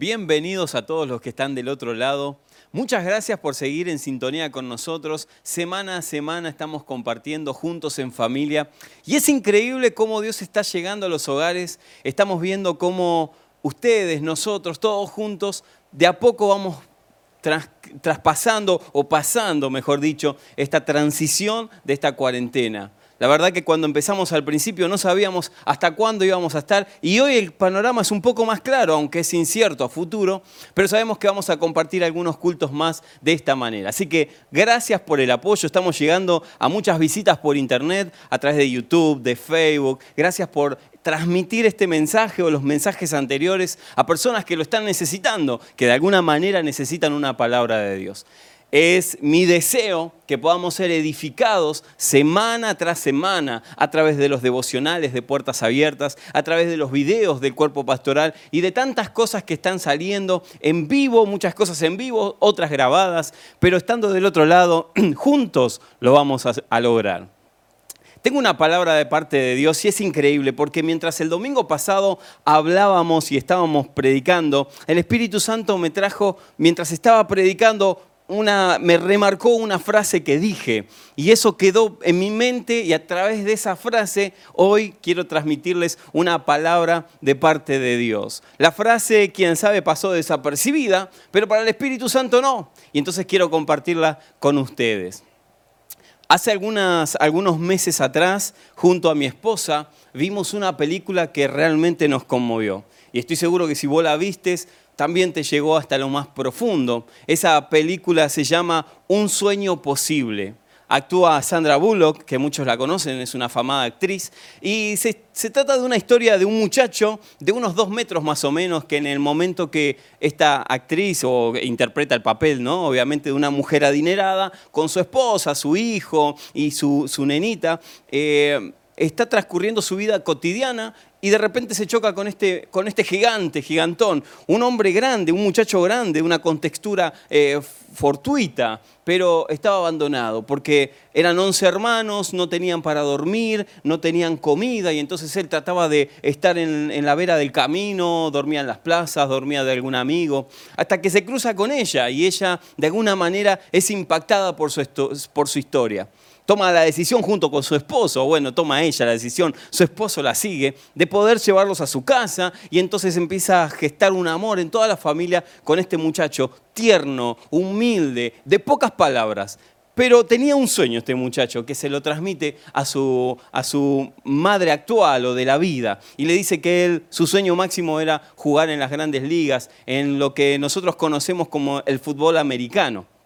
Bienvenidos a todos los que están del otro lado. Muchas gracias por seguir en sintonía con nosotros. Semana a semana estamos compartiendo juntos en familia. Y es increíble cómo Dios está llegando a los hogares. Estamos viendo cómo ustedes, nosotros, todos juntos, de a poco vamos traspasando o pasando, mejor dicho, esta transición de esta cuarentena. La verdad que cuando empezamos al principio no sabíamos hasta cuándo íbamos a estar y hoy el panorama es un poco más claro, aunque es incierto a futuro, pero sabemos que vamos a compartir algunos cultos más de esta manera. Así que gracias por el apoyo, estamos llegando a muchas visitas por internet, a través de YouTube, de Facebook. Gracias por transmitir este mensaje o los mensajes anteriores a personas que lo están necesitando, que de alguna manera necesitan una palabra de Dios. Es mi deseo que podamos ser edificados semana tras semana a través de los devocionales de puertas abiertas, a través de los videos del cuerpo pastoral y de tantas cosas que están saliendo en vivo, muchas cosas en vivo, otras grabadas, pero estando del otro lado, juntos lo vamos a, lograr. Tengo una palabra de parte de Dios y es increíble porque mientras el domingo pasado hablábamos y estábamos predicando, el Espíritu Santo me trajo, mientras estaba predicando, una, me remarcó una frase que dije y eso quedó en mi mente y a través de esa frase hoy quiero transmitirles una palabra de parte de Dios. La frase, quien sabe, pasó desapercibida, pero para el Espíritu Santo no. Y entonces quiero compartirla con ustedes. Hace algunos meses atrás, junto a mi esposa, vimos una película que realmente nos conmovió. Y estoy seguro que si vos la vistes, también te llegó hasta lo más profundo. Esa película se llama Un sueño posible. Actúa Sandra Bullock, que muchos la conocen, es una afamada actriz, y se, trata de una historia de un muchacho de unos dos metros más o menos, que en el momento que esta actriz o interpreta el papel, ¿no? obviamente de una mujer adinerada, con su esposa, su hijo y su, su nenita, eh, está transcurriendo su vida cotidiana y de repente se choca con este, con este gigante, gigantón, un hombre grande, un muchacho grande, una contextura eh, fortuita, pero estaba abandonado porque eran 11 hermanos, no tenían para dormir, no tenían comida y entonces él trataba de estar en, en la vera del camino, dormía en las plazas, dormía de algún amigo, hasta que se cruza con ella y ella de alguna manera es impactada por su, por su historia toma la decisión junto con su esposo, bueno, toma ella la decisión, su esposo la sigue, de poder llevarlos a su casa y entonces empieza a gestar un amor en toda la familia con este muchacho tierno, humilde, de pocas palabras. Pero tenía un sueño este muchacho que se lo transmite a su, a su madre actual o de la vida. Y le dice que él, su sueño máximo era jugar en las grandes ligas, en lo que nosotros conocemos como el fútbol americano.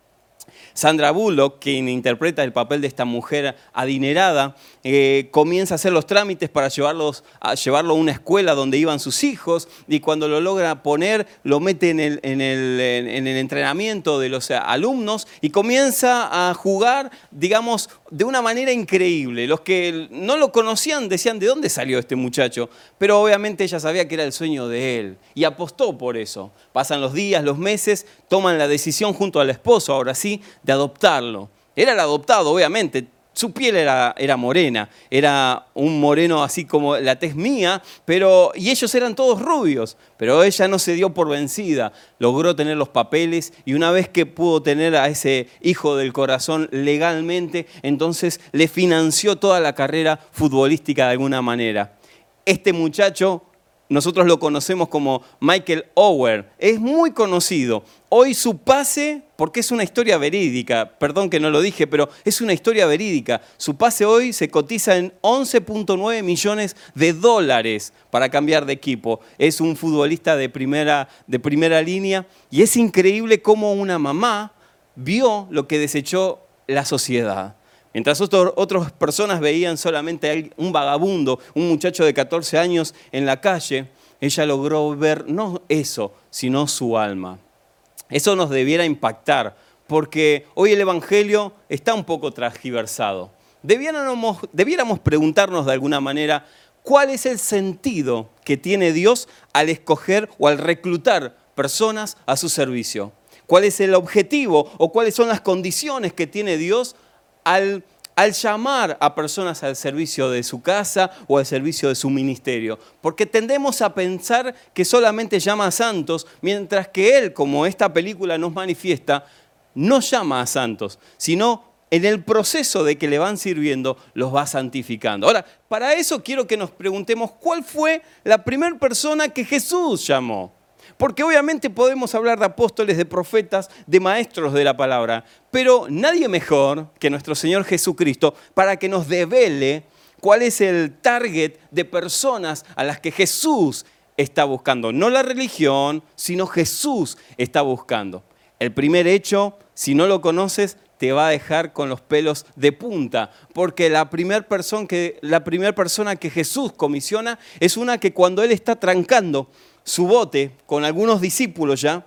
Sandra Bullock, quien interpreta el papel de esta mujer adinerada, eh, comienza a hacer los trámites para a llevarlo a una escuela donde iban sus hijos y cuando lo logra poner lo mete en el, en el entrenamiento de los alumnos y comienza a jugar, digamos, de una manera increíble. Los que no lo conocían decían, ¿de dónde salió este muchacho? Pero obviamente ella sabía que era el sueño de él y apostó por eso. Pasan los días, los meses, toman la decisión junto al esposo, ahora sí, de adoptarlo. Era el adoptado, obviamente, su piel era, era, morena, era un moreno así como la tez mía, pero, y ellos eran todos rubios, pero ella no se dio por vencida, logró tener los papeles y una vez que pudo tener a ese hijo del corazón legalmente, entonces le financió toda la carrera futbolística de alguna manera. Este muchacho nosotros lo conocemos como Michael Ower. Es muy conocido. Hoy su pase, porque es una historia verídica, perdón que no lo dije, pero es una historia verídica. Su pase hoy se cotiza en 11.9 millones de dólares para cambiar de equipo. Es un futbolista de primera, de primera línea y es increíble cómo una mamá vio lo que desechó la sociedad. Mientras otras personas veían solamente un vagabundo, un muchacho de 14 años en la calle, ella logró ver no eso, sino su alma. Eso nos debiera impactar, porque hoy el Evangelio está un poco transgiversado. Debiéramos, debiéramos preguntarnos de alguna manera cuál es el sentido que tiene Dios al escoger o al reclutar personas a su servicio. ¿Cuál es el objetivo o cuáles son las condiciones que tiene Dios al llamar a personas al servicio de su casa o al servicio de su ministerio. Porque tendemos a pensar que solamente llama a santos, mientras que Él, como esta película nos manifiesta, no llama a santos, sino en el proceso de que le van sirviendo, los va santificando. Ahora, para eso quiero que nos preguntemos cuál fue la primera persona que Jesús llamó. Porque obviamente podemos hablar de apóstoles, de profetas, de maestros de la palabra, pero nadie mejor que nuestro Señor Jesucristo para que nos devele cuál es el target de personas a las que Jesús está buscando. No la religión, sino Jesús está buscando. El primer hecho, si no lo conoces, te va a dejar con los pelos de punta, porque la primera persona primer persona que Jesús comisiona es una que cuando Él está trancando su bote con algunos discípulos ya,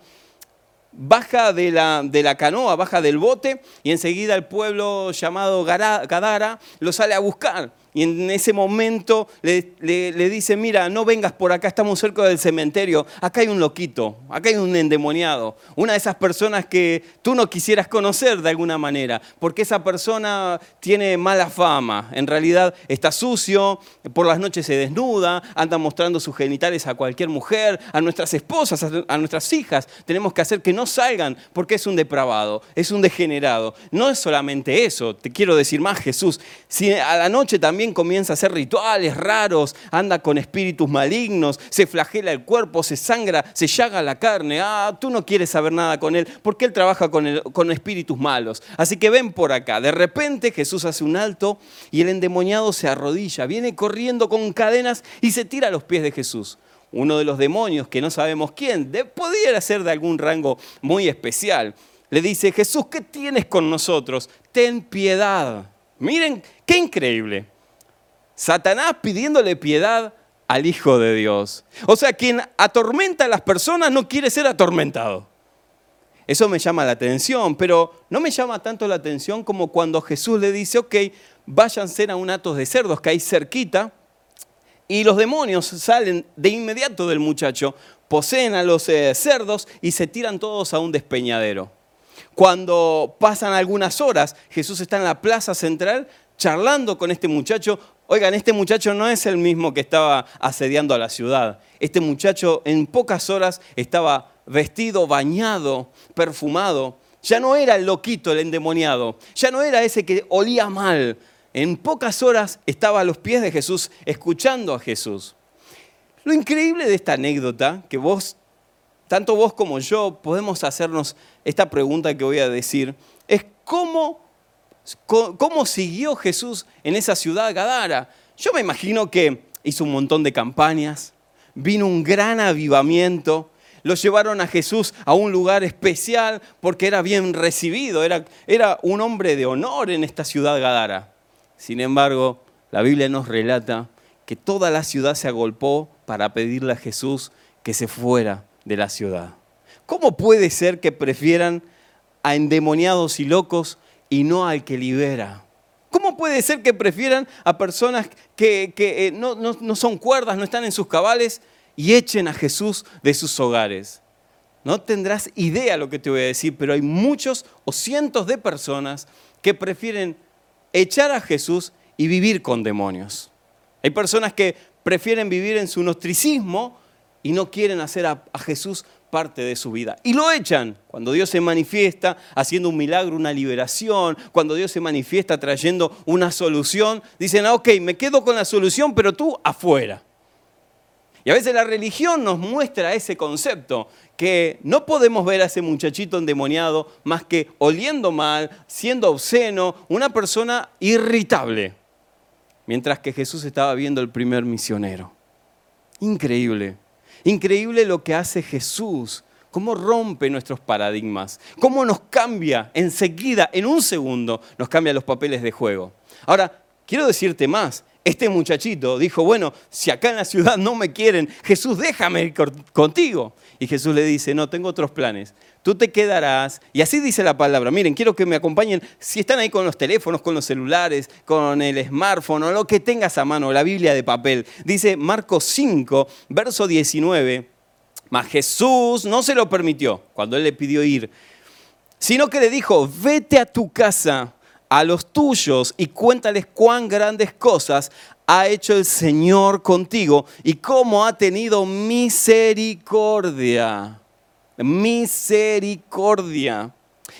baja de la, de la, canoa, baja del bote y enseguida el pueblo llamado Gadara lo sale a buscar y en ese momento le, dice, mira, no vengas por acá, estamos cerca del cementerio, acá hay un loquito, acá hay un endemoniado, una de esas personas que tú no quisieras conocer de alguna manera, porque esa persona tiene mala fama, en realidad está sucio, por las noches se desnuda, anda mostrando sus genitales a cualquier mujer, a nuestras esposas, a nuestras hijas, tenemos que hacer que no salgan porque es un depravado, es un degenerado. No es solamente eso, te quiero decir más Jesús, si a la noche también comienza a hacer rituales raros, anda con espíritus malignos, se flagela el cuerpo, se sangra, se llaga la carne. Ah, tú no quieres saber nada con él porque él trabaja con, con espíritus malos. Así que ven por acá. De repente Jesús hace un alto y el endemoniado se arrodilla, viene corriendo con cadenas y se tira a los pies de Jesús uno de los demonios, que no sabemos quién, de, pudiera ser de algún rango muy especial, le dice, Jesús, ¿qué tienes con nosotros? Ten piedad. Miren, qué increíble. Satanás pidiéndole piedad al Hijo de Dios. O sea, quien atormenta a las personas no quiere ser atormentado. Eso me llama la atención, pero no me llama tanto la atención como cuando Jesús le dice, ok, váyanse a un atos de cerdos que hay cerquita, y los demonios salen de inmediato del muchacho, poseen a los eh, cerdos y se tiran todos a un despeñadero. Cuando pasan algunas horas, Jesús está en la plaza central charlando con este muchacho, Oigan, este muchacho no es el mismo que estaba asediando a la ciudad. Este muchacho en pocas horas estaba vestido, bañado, perfumado. Ya no era el loquito, el endemoniado. Ya no era ese que olía mal. En pocas horas estaba a los pies de Jesús, escuchando a Jesús. Lo increíble de esta anécdota, que vos, tanto vos como yo, podemos hacernos esta pregunta que voy a decir, es cómo cómo siguió Jesús en esa ciudad Gadara. Yo me imagino que hizo un montón de campañas, vino un gran avivamiento, lo llevaron a Jesús a un lugar especial porque era bien recibido, era, era un hombre de honor en esta ciudad Gadara. Sin embargo, la Biblia nos relata que toda la ciudad se agolpó para pedirle a Jesús que se fuera de la ciudad. ¿Cómo puede ser que prefieran a endemoniados y locos y no al que libera. ¿Cómo puede ser que prefieran a personas que, eh, no, no son cuerdas, no están en sus cabales y echen a Jesús de sus hogares? No tendrás idea lo que te voy a decir, pero hay muchos o cientos de personas que prefieren echar a Jesús y vivir con demonios. Hay personas que prefieren vivir en su nostricismo y no quieren hacer a, Jesús parte de su vida. Y lo echan cuando Dios se manifiesta haciendo un milagro, una liberación, cuando Dios se manifiesta trayendo una solución, dicen, ah, ok, me quedo con la solución, pero tú afuera. Y a veces la religión nos muestra ese concepto, que no podemos ver a ese muchachito endemoniado más que oliendo mal, siendo obsceno, una persona irritable, mientras que Jesús estaba viendo el primer misionero. Increíble. Increíble lo que hace Jesús, cómo rompe nuestros paradigmas, cómo nos cambia enseguida, en un segundo, nos cambia los papeles de juego. Ahora, quiero decirte más. Este muchachito dijo, bueno, si acá en la ciudad no me quieren, Jesús, déjame ir contigo. Y Jesús le dice, no, tengo otros planes tú te quedarás. Y así dice la palabra. Miren, quiero que me acompañen. Si están ahí con los teléfonos, con los celulares, con el smartphone o lo que tengas a mano, la Biblia de papel. Dice Marcos 5, verso 19. Mas Jesús no se lo permitió cuando él le pidió ir, sino que le dijo, vete a tu casa, a los tuyos y cuéntales cuán grandes cosas ha hecho el Señor contigo y cómo ha tenido misericordia. Misericordia.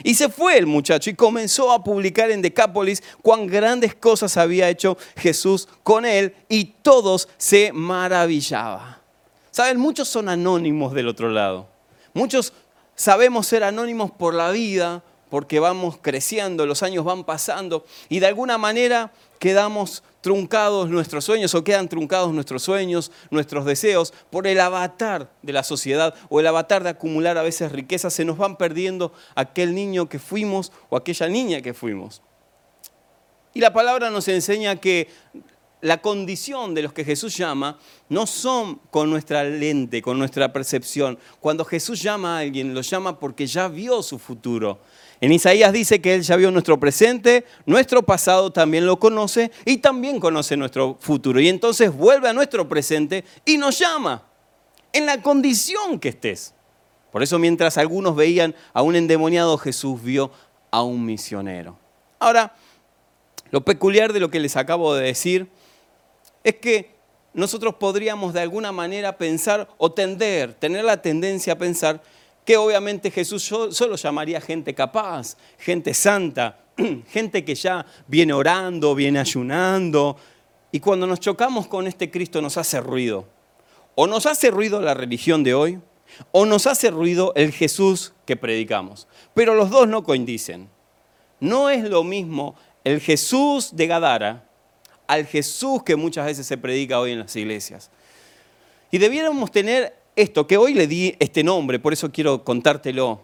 Y se fue el muchacho y comenzó a publicar en Decápolis cuán grandes cosas había hecho Jesús con él y todos se maravillaban. Saben, muchos son anónimos del otro lado. Muchos sabemos ser anónimos por la vida, porque vamos creciendo, los años van pasando y de alguna manera quedamos truncados nuestros sueños o quedan truncados nuestros sueños, nuestros deseos por el avatar de la sociedad o el avatar de acumular a veces riquezas, se nos van perdiendo aquel niño que fuimos o aquella niña que fuimos. Y la palabra nos enseña que la condición de los que Jesús llama no son con nuestra lente, con nuestra percepción. Cuando Jesús llama a alguien, lo llama porque ya vio su futuro. En Isaías dice que Él ya vio nuestro presente, nuestro pasado también lo conoce y también conoce nuestro futuro. Y entonces vuelve a nuestro presente y nos llama en la condición que estés. Por eso mientras algunos veían a un endemoniado, Jesús vio a un misionero. Ahora, lo peculiar de lo que les acabo de decir es que nosotros podríamos de alguna manera pensar o tender, tener la tendencia a pensar que obviamente Jesús solo llamaría gente capaz, gente santa, gente que ya viene orando, viene ayunando. Y cuando nos chocamos con este Cristo nos hace ruido. O nos hace ruido la religión de hoy, o nos hace ruido el Jesús que predicamos. Pero los dos no coinciden. No es lo mismo el Jesús de Gadara al Jesús que muchas veces se predica hoy en las iglesias. Y debiéramos tener esto, que hoy le di este nombre, por eso quiero contártelo,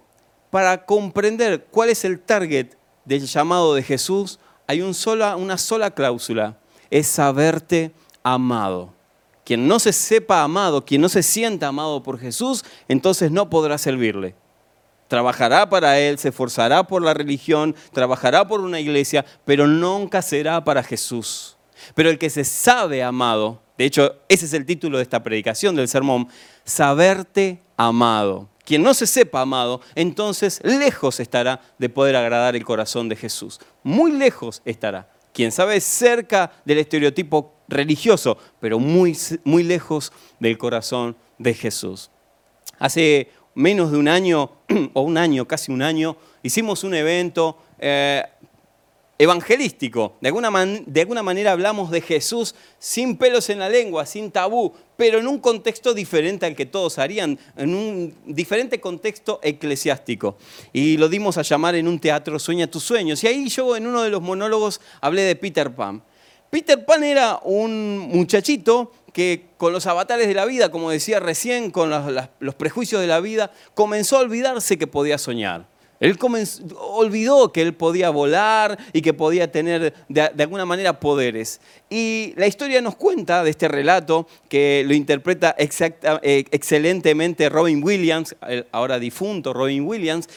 para comprender cuál es el target del llamado de Jesús, hay un una sola cláusula, es saberte amado. Quien no se sepa amado, quien no se sienta amado por Jesús, entonces no podrá servirle. Trabajará para Él, se esforzará por la religión, trabajará por una iglesia, pero nunca será para Jesús. Pero el que se sabe amado, de hecho, ese es el título de esta predicación del sermón, saberte amado. Quien no se sepa amado, entonces lejos estará de poder agradar el corazón de Jesús. Muy lejos estará. Quien sabe cerca del estereotipo religioso, pero muy, muy lejos del corazón de Jesús. Hace menos de un año, o un año, casi un año, hicimos un evento eh, evangelístico. De alguna, de alguna manera hablamos de Jesús sin pelos en la lengua, sin tabú, pero en un contexto diferente al que todos harían, en un diferente contexto eclesiástico. Y lo dimos a llamar en un teatro Sueña tus sueños. Y ahí yo en uno de los monólogos hablé de Peter Pan. Peter Pan era un muchachito que con los avatares de la vida, como decía recién, con los prejuicios de la vida, comenzó a olvidarse que podía soñar. Él olvidó que él podía volar y que podía tener de, alguna manera poderes. Y la historia nos cuenta de este relato que lo interpreta eh, excelentemente Robin Williams, ahora difunto Robin Williams.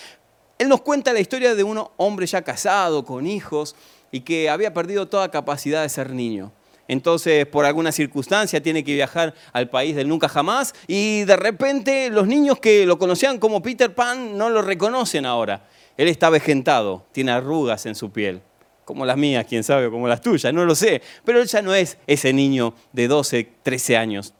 Él nos cuenta la historia de un hombre ya casado, con hijos, y que había perdido toda capacidad de ser niño. Entonces, por alguna circunstancia, tiene que viajar al país del nunca jamás y de repente los niños que lo conocían como Peter Pan no lo reconocen ahora. Él está vejentado, tiene arrugas en su piel, como las mías, quién sabe, como las tuyas, no lo sé. Pero él ya no es ese niño de 12, 13 años.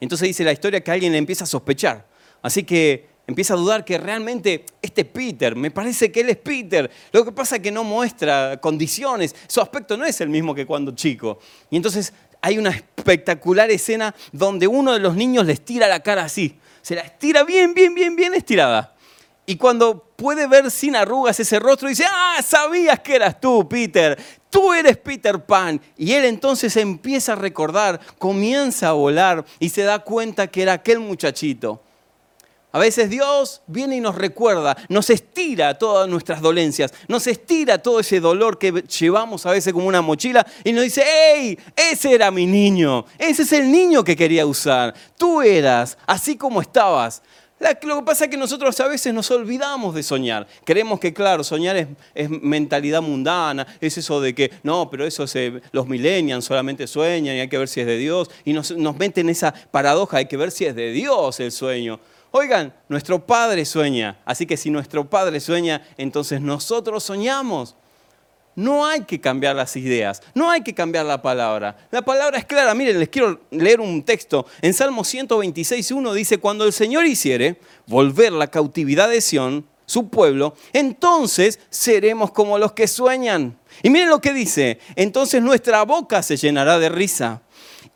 Entonces dice la historia que alguien le empieza a sospechar. Así que empieza a dudar que realmente este Peter, me parece que él es Peter. Lo que pasa es que no muestra condiciones, su aspecto no es el mismo que cuando chico. Y entonces hay una espectacular escena donde uno de los niños le estira la cara así, se la estira bien, bien, bien, bien estirada. Y cuando puede ver sin arrugas ese rostro, dice, ah, sabías que eras tú, Peter, tú eres Peter Pan. Y él entonces empieza a recordar, comienza a volar y se da cuenta que era aquel muchachito. A veces Dios viene y nos recuerda, nos estira todas nuestras dolencias, nos estira todo ese dolor que llevamos a veces como una mochila y nos dice, hey, ese era mi niño, ese es el niño que quería usar, tú eras así como estabas. Lo que pasa es que nosotros a veces nos olvidamos de soñar. Creemos que, claro, soñar es, mentalidad mundana, es eso de que, no, pero eso se, los millennials solamente sueñan y hay que ver si es de Dios. Y nos, nos meten esa paradoja, hay que ver si es de Dios el sueño. Oigan, nuestro Padre sueña, así que si nuestro Padre sueña, entonces nosotros soñamos. no hay que cambiar las ideas, no hay que cambiar la palabra. La palabra es clara. Miren, les quiero leer un texto. En Salmo 126, 1 dice, cuando el Señor hiciere volver la cautividad de Sión, su pueblo, entonces seremos como los que sueñan. Y miren lo que dice, entonces nuestra boca se llenará de risa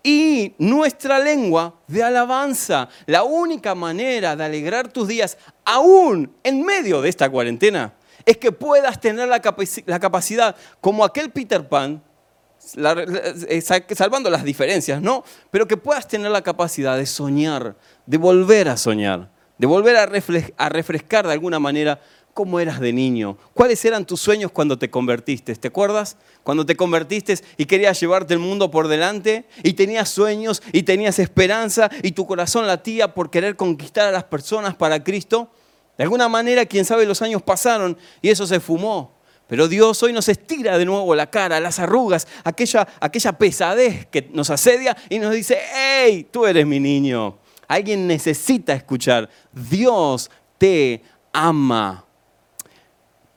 y nuestra lengua de alabanza. La única manera de alegrar tus días, aún en medio de esta cuarentena, es que puedas tener la, capacidad, como aquel Peter Pan, eh, salvando las diferencias, ¿no? Pero que puedas tener la capacidad de soñar, de volver a soñar, de volver a refrescar de alguna manera cómo eras de niño, cuáles eran tus sueños cuando te convertiste. ¿Te acuerdas? Cuando te convertiste y querías llevarte el mundo por delante y tenías sueños y tenías esperanza y tu corazón latía por querer conquistar a las personas para Cristo. De alguna manera, quién sabe, los años pasaron y eso se fumó. Pero Dios hoy nos estira de nuevo la cara, las arrugas, aquella, aquella pesadez que nos asedia y nos dice, hey, tú eres mi niño. Alguien necesita escuchar, Dios te ama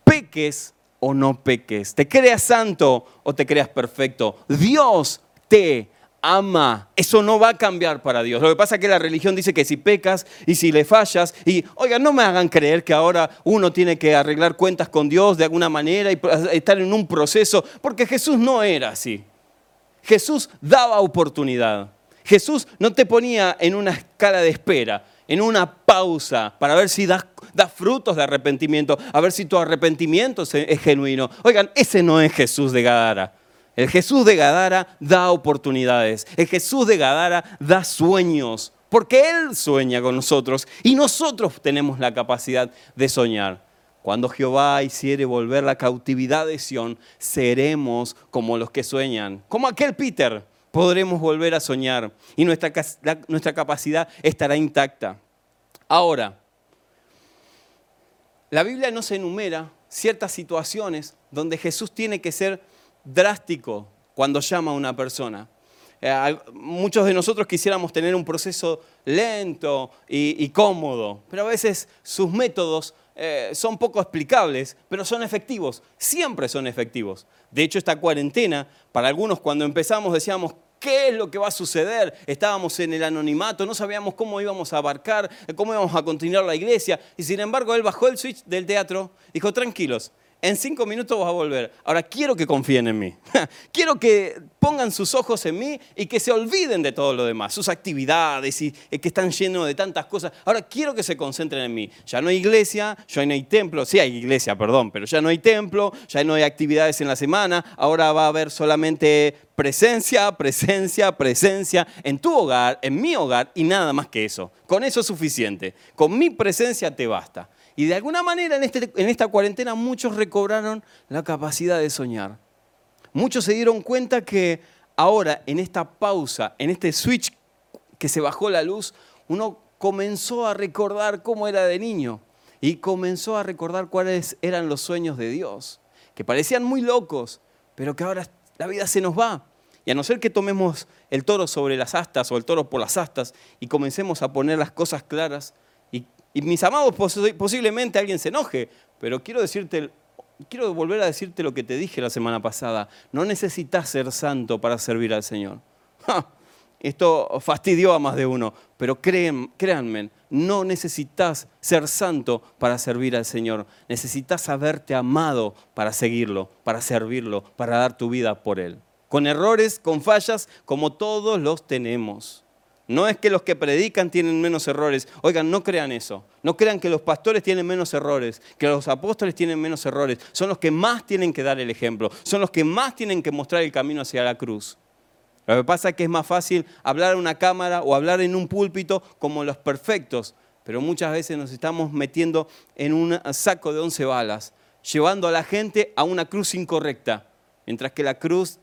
peques o no peques, te creas santo o te creas perfecto, Dios te ama. Eso no va a cambiar para Dios. Lo que pasa es que la religión dice que si pecas y si le fallas, y oigan, no me hagan creer que ahora uno tiene que arreglar cuentas con Dios de alguna manera y estar en un proceso, porque Jesús no era así. Jesús daba oportunidad. Jesús no te ponía en una escala de espera, en una pausa para ver si das da frutos de arrepentimiento, a ver si tu arrepentimiento es genuino. Oigan, ese no es Jesús de Gadara. El Jesús de Gadara da oportunidades. El Jesús de Gadara da sueños, porque Él sueña con nosotros y nosotros tenemos la capacidad de soñar. Cuando Jehová hiciere volver la cautividad de Sión, seremos como los que sueñan, como aquel Peter. Podremos volver a soñar y nuestra, nuestra capacidad estará intacta. Ahora, la Biblia nos enumera ciertas situaciones donde Jesús tiene que ser drástico cuando llama a una persona. Eh, muchos de nosotros quisiéramos tener un proceso lento y, cómodo, pero a veces sus métodos eh, son poco explicables, pero son efectivos, siempre son efectivos. De hecho, esta cuarentena, para algunos cuando empezamos decíamos, ¿Qué es lo que va a suceder? Estábamos en el anonimato, no sabíamos cómo íbamos a abarcar, cómo íbamos a continuar la iglesia. Y sin embargo, él bajó el switch del teatro, dijo, tranquilos, en cinco minutos vas a volver. Ahora quiero que confíen en mí. quiero que pongan sus ojos en mí y que se olviden de todo lo demás, sus actividades y que están llenos de tantas cosas. Ahora quiero que se concentren en mí. Ya no hay iglesia, ya no hay templo. Sí hay iglesia, perdón, pero ya no hay templo, ya no hay actividades en la semana. Ahora va a haber solamente presencia, presencia, presencia en tu hogar, en mi hogar y nada más que eso. Con eso es suficiente. Con mi presencia te basta. Y de alguna manera en, este, en esta cuarentena muchos recobraron la capacidad de soñar. Muchos se dieron cuenta que ahora en esta pausa, en este switch que se bajó la luz, uno comenzó a recordar cómo era de niño y comenzó a recordar cuáles eran los sueños de Dios, que parecían muy locos, pero que ahora la vida se nos va. Y a no ser que tomemos el toro sobre las astas o el toro por las astas y comencemos a poner las cosas claras, y mis amados, posiblemente alguien se enoje, pero quiero decirte, quiero volver a decirte lo que te dije la semana pasada. No necesitas ser santo para servir al Señor. Esto fastidió a más de uno, pero créanme, no necesitas ser santo para servir al Señor. Necesitas haberte amado para seguirlo, para servirlo, para dar tu vida por Él. Con errores, con fallas, como todos los tenemos. No es que los que predican tienen menos errores. Oigan, no crean eso. No crean que los pastores tienen menos errores, que los apóstoles tienen menos errores. Son los que más tienen que dar el ejemplo. Son los que más tienen que mostrar el camino hacia la cruz. Lo que pasa es que es más fácil hablar en una cámara o hablar en un púlpito como los perfectos, pero muchas veces nos estamos metiendo en un saco de once balas, llevando a la gente a una cruz incorrecta, mientras que la cruz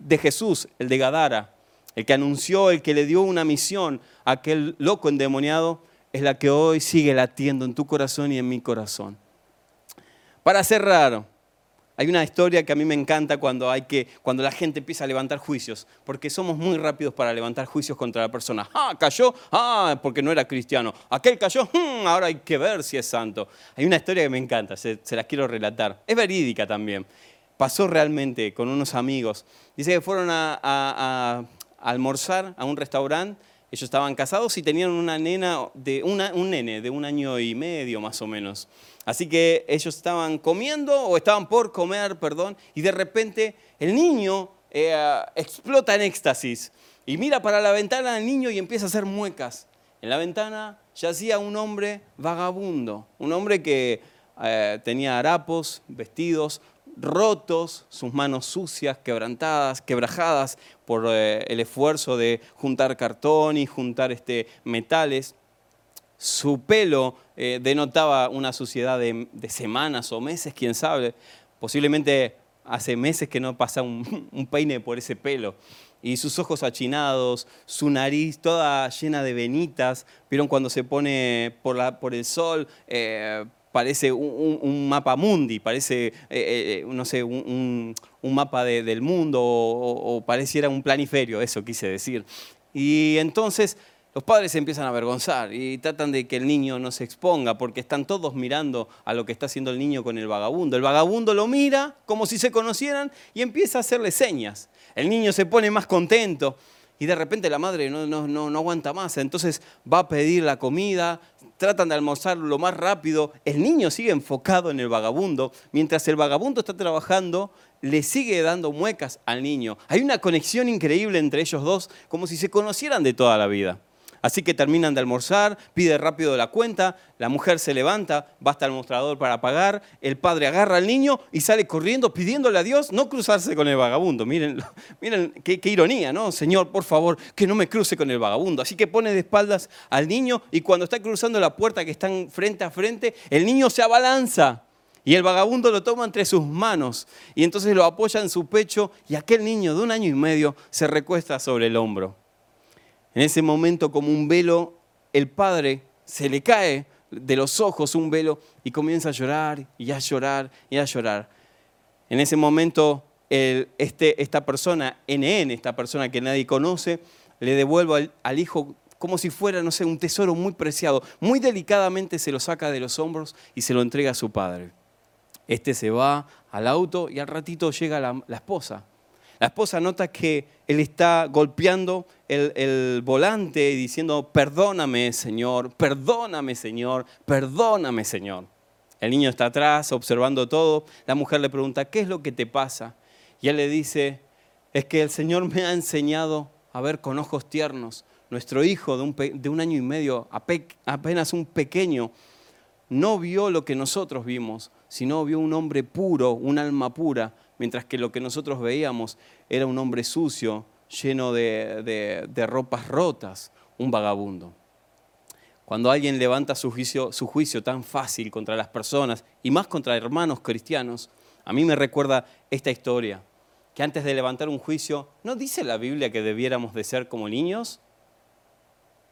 de Jesús, el de Gadara, el que anunció, el que le dio una misión a aquel loco endemoniado, es la que hoy sigue latiendo en tu corazón y en mi corazón. Para cerrar, hay una historia que a mí me encanta cuando, hay que, cuando la gente empieza a levantar juicios, porque somos muy rápidos para levantar juicios contra la persona. Ah, cayó, ah, porque no era cristiano. Aquel cayó, hmm, ahora hay que ver si es santo. Hay una historia que me encanta, se, se las quiero relatar. Es verídica también. pasó realmente con unos amigos. Dice que fueron a, almorzar a un restaurante. Ellos estaban casados y tenían una nena de un nene de un año y medio más o menos. Así que ellos estaban comiendo o estaban por comer, perdón, y de repente el niño eh, explota en éxtasis y mira para la ventana al niño y empieza a hacer muecas. En la ventana yacía un hombre vagabundo, un hombre que eh, tenía harapos, vestidos rotos, sus manos sucias, quebrantadas, quebrajadas por eh, el esfuerzo de juntar cartón y juntar este, metales. Su pelo eh, denotaba una suciedad de, semanas o meses, quién sabe. Posiblemente hace meses que no pasa un, peine por ese pelo y sus ojos achinados, su nariz toda llena de venitas. Vieron cuando se pone por, la, por el sol, eh, parece un, mapa mundi, parece, eh, eh, no sé, un, mapa del mundo o, o, pareciera un planiferio, eso quise decir. Y entonces los padres se empiezan a avergonzar y tratan de que el niño no se exponga porque están todos mirando a lo que está haciendo el niño con el vagabundo. El vagabundo lo mira como si se conocieran y empieza a hacerle señas. El niño se pone más contento y de repente la madre no, no, no, aguanta más. Entonces va a pedir la comida, tratan de almorzar lo más rápido. El niño sigue enfocado en el vagabundo. Mientras el vagabundo está trabajando, le sigue dando muecas al niño. Hay una conexión increíble entre ellos dos, como si se conocieran de toda la vida. Así que terminan de almorzar, pide rápido la cuenta, la mujer se levanta, va hasta el mostrador para pagar, el padre agarra al niño y sale corriendo pidiéndole a Dios no cruzarse con el vagabundo. Miren, miren qué, qué ironía, ¿no? Señor, por favor, que no me cruce con el vagabundo. Así que pone de espaldas al niño y cuando está cruzando la puerta que están frente a frente, el niño se abalanza. Y el vagabundo lo toma entre sus manos y entonces lo apoya en su pecho y aquel niño de un año y medio se recuesta sobre el hombro. En ese momento, como un velo, el padre se le cae de los ojos un velo y comienza a llorar y a llorar y a llorar. En ese momento, este, esta persona, NN, esta persona que nadie conoce, le devuelve al, hijo como si fuera, no sé, un tesoro muy preciado. Muy delicadamente se lo saca de los hombros y se lo entrega a su padre. Este se va al auto y al ratito llega la esposa. La esposa nota que él está golpeando el, volante y diciendo, perdóname Señor, perdóname Señor, perdóname Señor. El niño está atrás observando todo. La mujer le pregunta, ¿qué es lo que te pasa? Y él le dice, es que el Señor me ha enseñado a ver con ojos tiernos. Nuestro hijo de un, de un año y medio, apenas un pequeño, no vio lo que nosotros vimos, sino vio un hombre puro, un alma pura, mientras que lo que nosotros veíamos era un hombre sucio, lleno de, ropas rotas, un vagabundo. Cuando alguien levanta su juicio, su juicio tan fácil contra las personas y más contra hermanos cristianos, a mí me recuerda esta historia, que antes de levantar un juicio, ¿no dice la Biblia que debiéramos de ser como niños?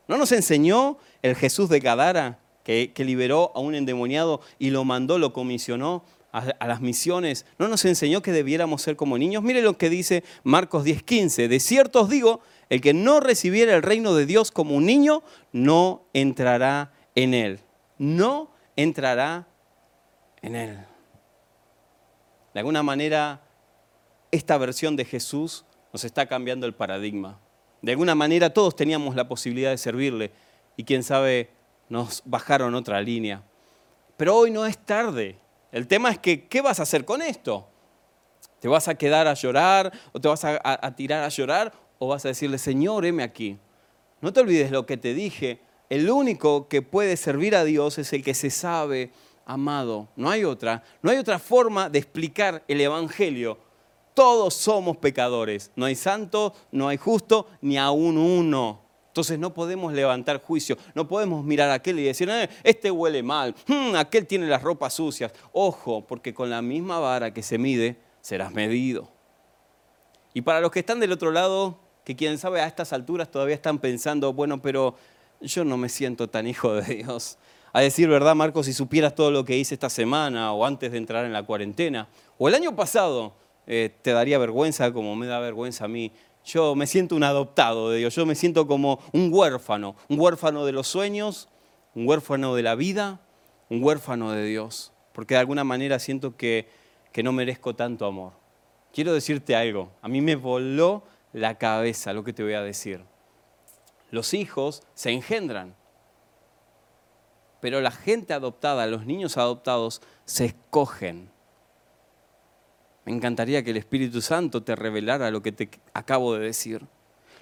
¿No nos enseñó el Jesús de Gadara que, que liberó a un endemoniado y lo mandó, lo comisionó a, las misiones, ¿no nos enseñó que debiéramos ser como niños? Mire lo que dice Marcos 10:15. De cierto os digo, el que no recibiera el reino de Dios como un niño, no entrará en él. No entrará en él. De alguna manera, esta versión de Jesús nos está cambiando el paradigma. De alguna manera todos teníamos la posibilidad de servirle y quién sabe nos bajaron otra línea. Pero hoy no es tarde. El tema es que, ¿qué vas a hacer con esto? ¿Te vas a quedar a llorar o te vas a, tirar a llorar o vas a decirle, Señor, heme aquí? No te olvides lo que te dije. El único que puede servir a Dios es el que se sabe amado. No hay otra. No hay otra forma de explicar el Evangelio. Todos somos pecadores. No hay santo, no hay justo, ni aún uno. Entonces no podemos levantar juicio, no podemos mirar a aquel y decir, eh, este huele mal, hmm, aquel tiene las ropas sucias. Ojo, porque con la misma vara que se mide, serás medido. Y para los que están del otro lado, que quién sabe a estas alturas todavía están pensando, bueno, pero yo no me siento tan hijo de Dios. A decir verdad, Marcos, si supieras todo lo que hice esta semana o antes de entrar en la cuarentena, o el año pasado, eh, te daría vergüenza como me da vergüenza a mí yo me siento un adoptado de Dios, yo me siento como un huérfano, un huérfano de los sueños, un huérfano de la vida, un huérfano de Dios, porque de alguna manera siento que, que no merezco tanto amor. Quiero decirte algo, a mí me voló la cabeza lo que te voy a decir. Los hijos se engendran, pero la gente adoptada, los niños adoptados, se escogen. Me encantaría que el Espíritu Santo te revelara lo que te acabo de decir.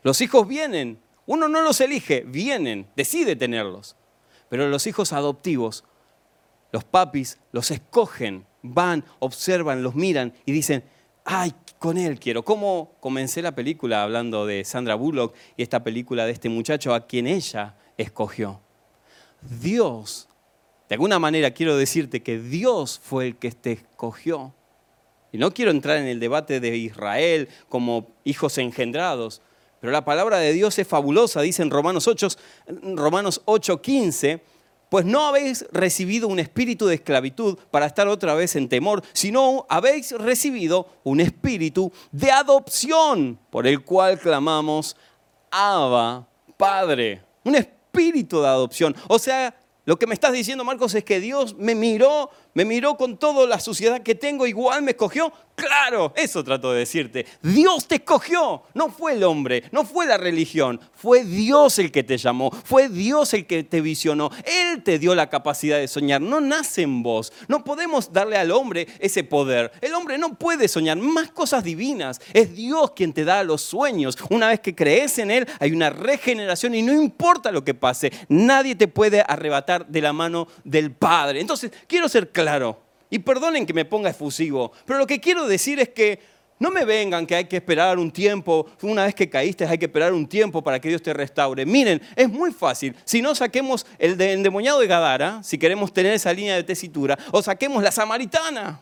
Los hijos vienen, uno no los elige, vienen, decide tenerlos. Pero los hijos adoptivos, los papis, los escogen, van, observan, los miran y dicen, ay, con él quiero. ¿Cómo comencé la película hablando de Sandra Bullock y esta película de este muchacho a quien ella escogió? Dios, de alguna manera quiero decirte que Dios fue el que te escogió. Y no quiero entrar en el debate de Israel como hijos engendrados, pero la palabra de Dios es fabulosa, dice en Romanos 8, Romanos 8 15, pues no habéis recibido un espíritu de esclavitud para estar otra vez en temor, sino habéis recibido un espíritu de adopción por el cual clamamos, Abba, Padre. Un espíritu de adopción. O sea, lo que me estás diciendo, Marcos, es que Dios me miró me miró con toda la suciedad que tengo, igual me escogió. Claro, eso trato de decirte. Dios te escogió, no fue el hombre, no fue la religión, fue Dios el que te llamó, fue Dios el que te visionó. Él te dio la capacidad de soñar, no nace en vos. No podemos darle al hombre ese poder. El hombre no puede soñar más cosas divinas. Es Dios quien te da los sueños. Una vez que crees en Él, hay una regeneración y no importa lo que pase, nadie te puede arrebatar de la mano del Padre. Entonces, quiero ser claro claro. Y perdonen que me ponga efusivo, pero lo que quiero decir es que no me vengan que hay que esperar un tiempo, una vez que caíste hay que esperar un tiempo para que Dios te restaure. Miren, es muy fácil. Si no saquemos el endemoniado de Gadara, si queremos tener esa línea de tesitura, o saquemos la samaritana.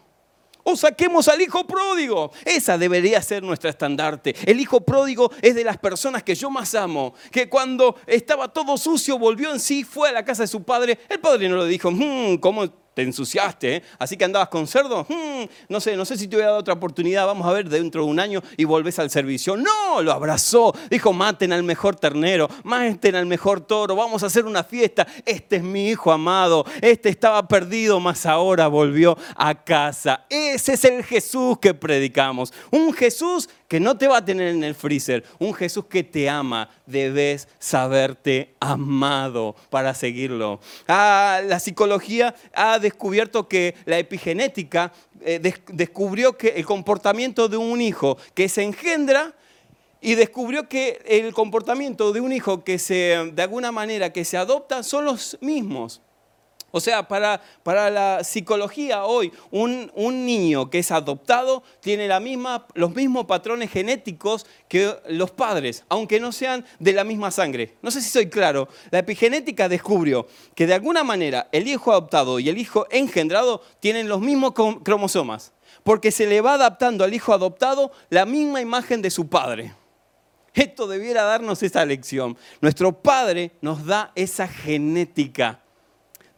O saquemos al hijo pródigo. Esa debería ser nuestra estandarte. El hijo pródigo es de las personas que yo más amo. Que cuando estaba todo sucio volvió en sí, fue a la casa de su padre. El padre no le dijo, mmm, ¿cómo te ensuciaste, ¿eh? así que andabas con cerdo, hmm, no sé, no sé si te hubiera dado otra oportunidad, vamos a ver dentro de un año y volvés al servicio. No, lo abrazó, dijo, maten al mejor ternero, maten al mejor toro, vamos a hacer una fiesta, este es mi hijo amado, este estaba perdido, mas ahora volvió a casa. Ese es el Jesús que predicamos, un Jesús que no te va a tener en el freezer, un Jesús que te ama, debes saberte amado para seguirlo. Ah, la psicología ha descubierto que la epigenética eh, descubrió que el comportamiento de un hijo que se engendra y descubrió que el comportamiento de un hijo que se, de alguna manera, que se adopta son los mismos. O sea, para, para la psicología hoy, un, un, niño que es adoptado tiene la misma, los mismos patrones genéticos que los padres, aunque no sean de la misma sangre. No sé si soy claro. La epigenética descubrió que de alguna manera el hijo adoptado y el hijo engendrado tienen los mismos cromosomas, porque se le va adaptando al hijo adoptado la misma imagen de su padre. Esto debiera darnos esa lección. Nuestro padre nos da esa genética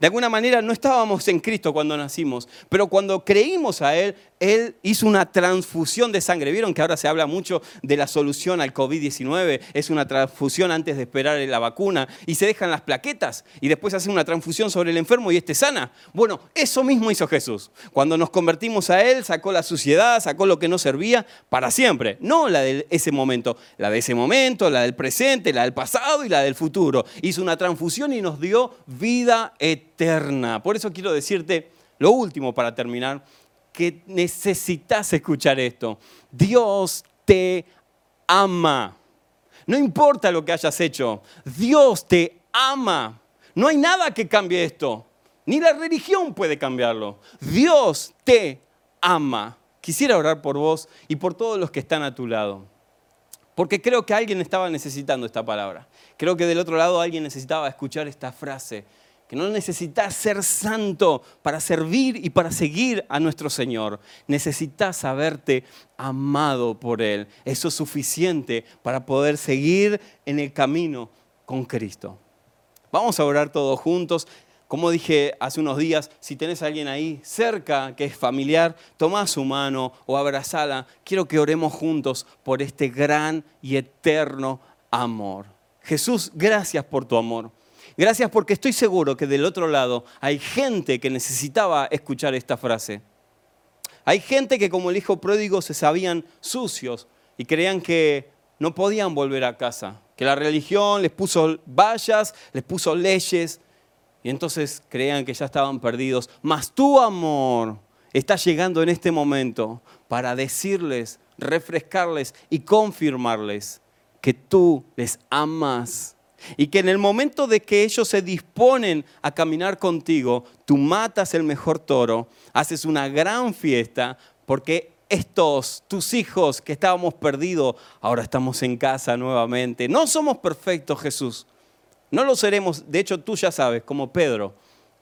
de alguna manera no estábamos en Cristo cuando nacimos, pero cuando creímos a Él, Él hizo una transfusión de sangre. ¿Vieron que ahora se habla mucho de la solución al COVID-19? Es una transfusión antes de esperar la vacuna y se dejan las plaquetas y después hacen una transfusión sobre el enfermo y este sana. Bueno, eso mismo hizo Jesús. Cuando nos convertimos a Él, sacó la suciedad, sacó lo que no servía para siempre. No la de ese momento, la de ese momento, la del presente, la del pasado y la del futuro. Hizo una transfusión y nos dio vida eterna eterna. Por eso quiero decirte lo último para terminar, que necesitas escuchar esto. Dios te ama. No importa lo que hayas hecho, Dios te ama. No hay nada que cambie esto. Ni la religión puede cambiarlo. Dios te ama. Quisiera orar por vos y por todos los que están a tu lado. Porque creo que alguien estaba necesitando esta palabra. Creo que del otro lado alguien necesitaba escuchar esta frase no necesitas ser santo para servir y para seguir a nuestro Señor. Necesitas saberte amado por Él. Eso es suficiente para poder seguir en el camino con Cristo. Vamos a orar todos juntos. Como dije hace unos días, si tenés a alguien ahí cerca que es familiar, toma su mano o abrazala. Quiero que oremos juntos por este gran y eterno amor. Jesús, gracias por tu amor. Gracias porque estoy seguro que del otro lado hay gente que necesitaba escuchar esta frase. Hay gente que como el hijo pródigo se sabían sucios y creían que no podían volver a casa, que la religión les puso vallas, les puso leyes y entonces creían que ya estaban perdidos. Mas tu amor está llegando en este momento para decirles, refrescarles y confirmarles que tú les amas y que en el momento de que ellos se disponen a caminar contigo, tú matas el mejor toro, haces una gran fiesta porque estos, tus hijos que estábamos perdidos, ahora estamos en casa nuevamente. No somos perfectos, Jesús. No lo seremos. De hecho, tú ya sabes, como Pedro,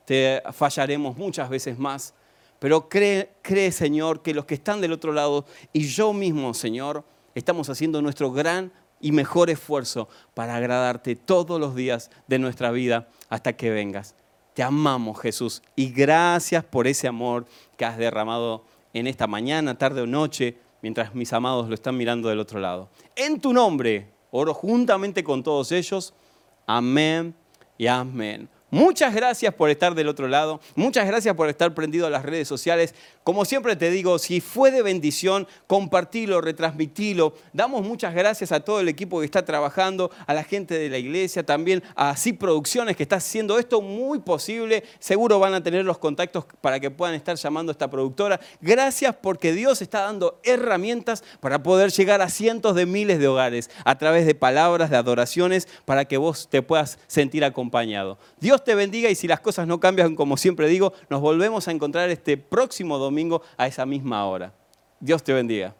te fallaremos muchas veces más. Pero cree, cree, Señor, que los que están del otro lado y yo mismo, Señor, estamos haciendo nuestro gran y mejor esfuerzo para agradarte todos los días de nuestra vida hasta que vengas. Te amamos, Jesús, y gracias por ese amor que has derramado en esta mañana, tarde o noche, mientras mis amados lo están mirando del otro lado. En tu nombre, oro juntamente con todos ellos. Amén y amén. Muchas gracias por estar del otro lado. Muchas gracias por estar prendido a las redes sociales. Como siempre te digo, si fue de bendición, compartilo, retransmitilo. Damos muchas gracias a todo el equipo que está trabajando, a la gente de la iglesia, también a CIP Producciones que está haciendo esto muy posible. Seguro van a tener los contactos para que puedan estar llamando a esta productora. Gracias porque Dios está dando herramientas para poder llegar a cientos de miles de hogares a través de palabras, de adoraciones, para que vos te puedas sentir acompañado. Te bendiga y si las cosas no cambian, como siempre digo, nos volvemos a encontrar este próximo domingo a esa misma hora. Dios te bendiga.